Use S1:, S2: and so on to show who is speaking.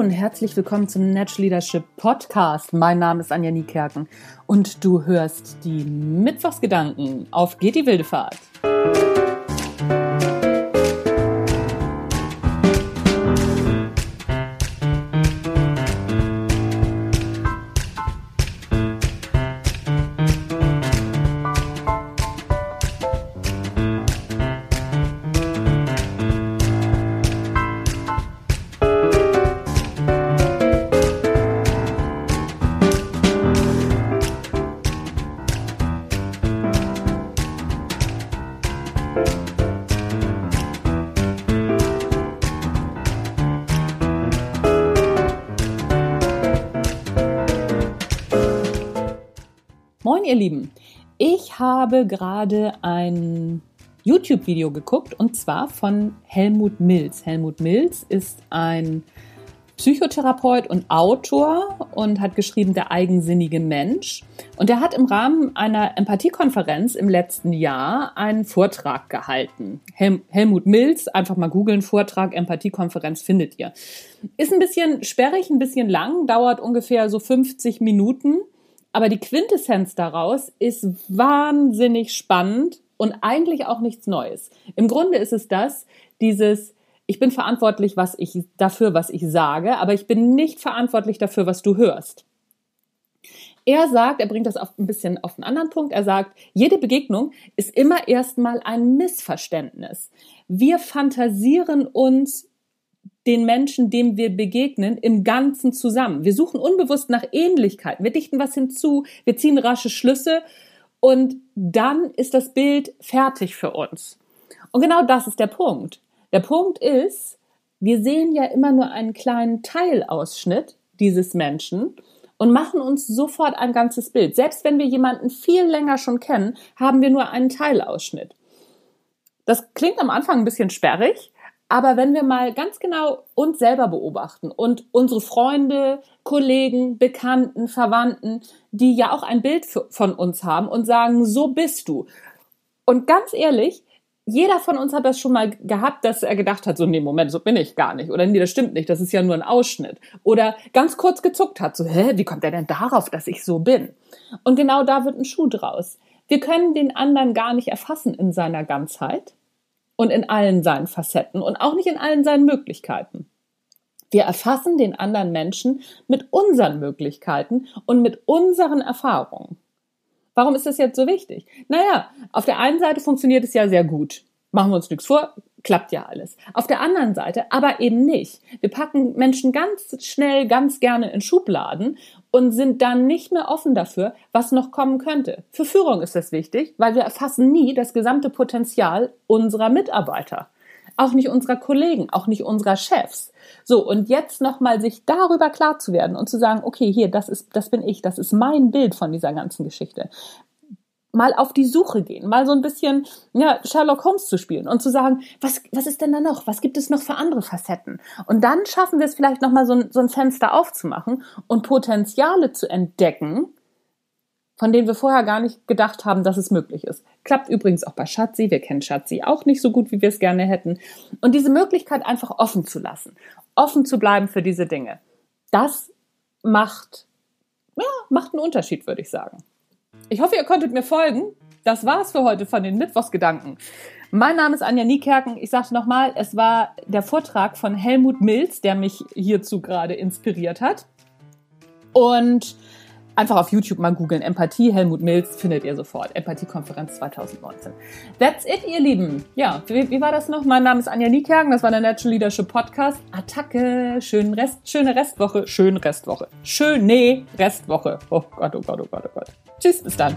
S1: und herzlich willkommen zum Natural Leadership Podcast. Mein Name ist Anja Niekerken und du hörst die Mittwochsgedanken auf Geht die wilde Fahrt. Ihr Lieben. Ich habe gerade ein YouTube-Video geguckt und zwar von Helmut Mills. Helmut Mills ist ein Psychotherapeut und Autor und hat geschrieben Der eigensinnige Mensch. Und er hat im Rahmen einer Empathiekonferenz im letzten Jahr einen Vortrag gehalten. Hel Helmut Mills, einfach mal googeln, Vortrag, Empathiekonferenz findet ihr. Ist ein bisschen sperrig, ein bisschen lang, dauert ungefähr so 50 Minuten. Aber die Quintessenz daraus ist wahnsinnig spannend und eigentlich auch nichts Neues. Im Grunde ist es das, dieses, ich bin verantwortlich was ich, dafür, was ich sage, aber ich bin nicht verantwortlich dafür, was du hörst. Er sagt, er bringt das auf ein bisschen auf einen anderen Punkt. Er sagt, jede Begegnung ist immer erstmal ein Missverständnis. Wir fantasieren uns den Menschen, dem wir begegnen, im Ganzen zusammen. Wir suchen unbewusst nach Ähnlichkeiten. Wir dichten was hinzu, wir ziehen rasche Schlüsse und dann ist das Bild fertig für uns. Und genau das ist der Punkt. Der Punkt ist, wir sehen ja immer nur einen kleinen Teilausschnitt dieses Menschen und machen uns sofort ein ganzes Bild. Selbst wenn wir jemanden viel länger schon kennen, haben wir nur einen Teilausschnitt. Das klingt am Anfang ein bisschen sperrig, aber wenn wir mal ganz genau uns selber beobachten und unsere Freunde, Kollegen, Bekannten, Verwandten, die ja auch ein Bild von uns haben und sagen, so bist du. Und ganz ehrlich, jeder von uns hat das schon mal gehabt, dass er gedacht hat, so, nee, Moment, so bin ich gar nicht. Oder nee, das stimmt nicht, das ist ja nur ein Ausschnitt. Oder ganz kurz gezuckt hat, so, hä, wie kommt er denn darauf, dass ich so bin? Und genau da wird ein Schuh draus. Wir können den anderen gar nicht erfassen in seiner Ganzheit und in allen seinen Facetten und auch nicht in allen seinen Möglichkeiten. Wir erfassen den anderen Menschen mit unseren Möglichkeiten und mit unseren Erfahrungen. Warum ist das jetzt so wichtig? Naja, auf der einen Seite funktioniert es ja sehr gut. Machen wir uns nichts vor, klappt ja alles. Auf der anderen Seite aber eben nicht. Wir packen Menschen ganz schnell, ganz gerne in Schubladen und sind dann nicht mehr offen dafür, was noch kommen könnte. Für Führung ist das wichtig, weil wir erfassen nie das gesamte Potenzial unserer Mitarbeiter. Auch nicht unserer Kollegen, auch nicht unserer Chefs. So, und jetzt nochmal sich darüber klar zu werden und zu sagen, okay, hier, das ist, das bin ich, das ist mein Bild von dieser ganzen Geschichte mal auf die Suche gehen, mal so ein bisschen ja, Sherlock Holmes zu spielen und zu sagen, was, was ist denn da noch? Was gibt es noch für andere Facetten? Und dann schaffen wir es vielleicht nochmal so ein, so ein Fenster aufzumachen und Potenziale zu entdecken, von denen wir vorher gar nicht gedacht haben, dass es möglich ist. Klappt übrigens auch bei Schatzi. Wir kennen Schatzi auch nicht so gut, wie wir es gerne hätten. Und diese Möglichkeit einfach offen zu lassen, offen zu bleiben für diese Dinge, das macht, ja, macht einen Unterschied, würde ich sagen. Ich hoffe, ihr konntet mir folgen. Das war's für heute von den Mittwochsgedanken. Mein Name ist Anja Niekerken. Ich sagte nochmal, es war der Vortrag von Helmut Mills, der mich hierzu gerade inspiriert hat. Und einfach auf YouTube mal googeln. Empathie, Helmut Mills, findet ihr sofort. Empathiekonferenz 2019. That's it, ihr Lieben. Ja, wie, wie, war das noch? Mein Name ist Anja Niekerken. Das war der Natural Leadership Podcast. Attacke. Schönen Rest, schöne Restwoche. Schöne Restwoche. Schöne Restwoche. Oh Gott, oh Gott, oh Gott, oh Gott. Tschüss, bis dann.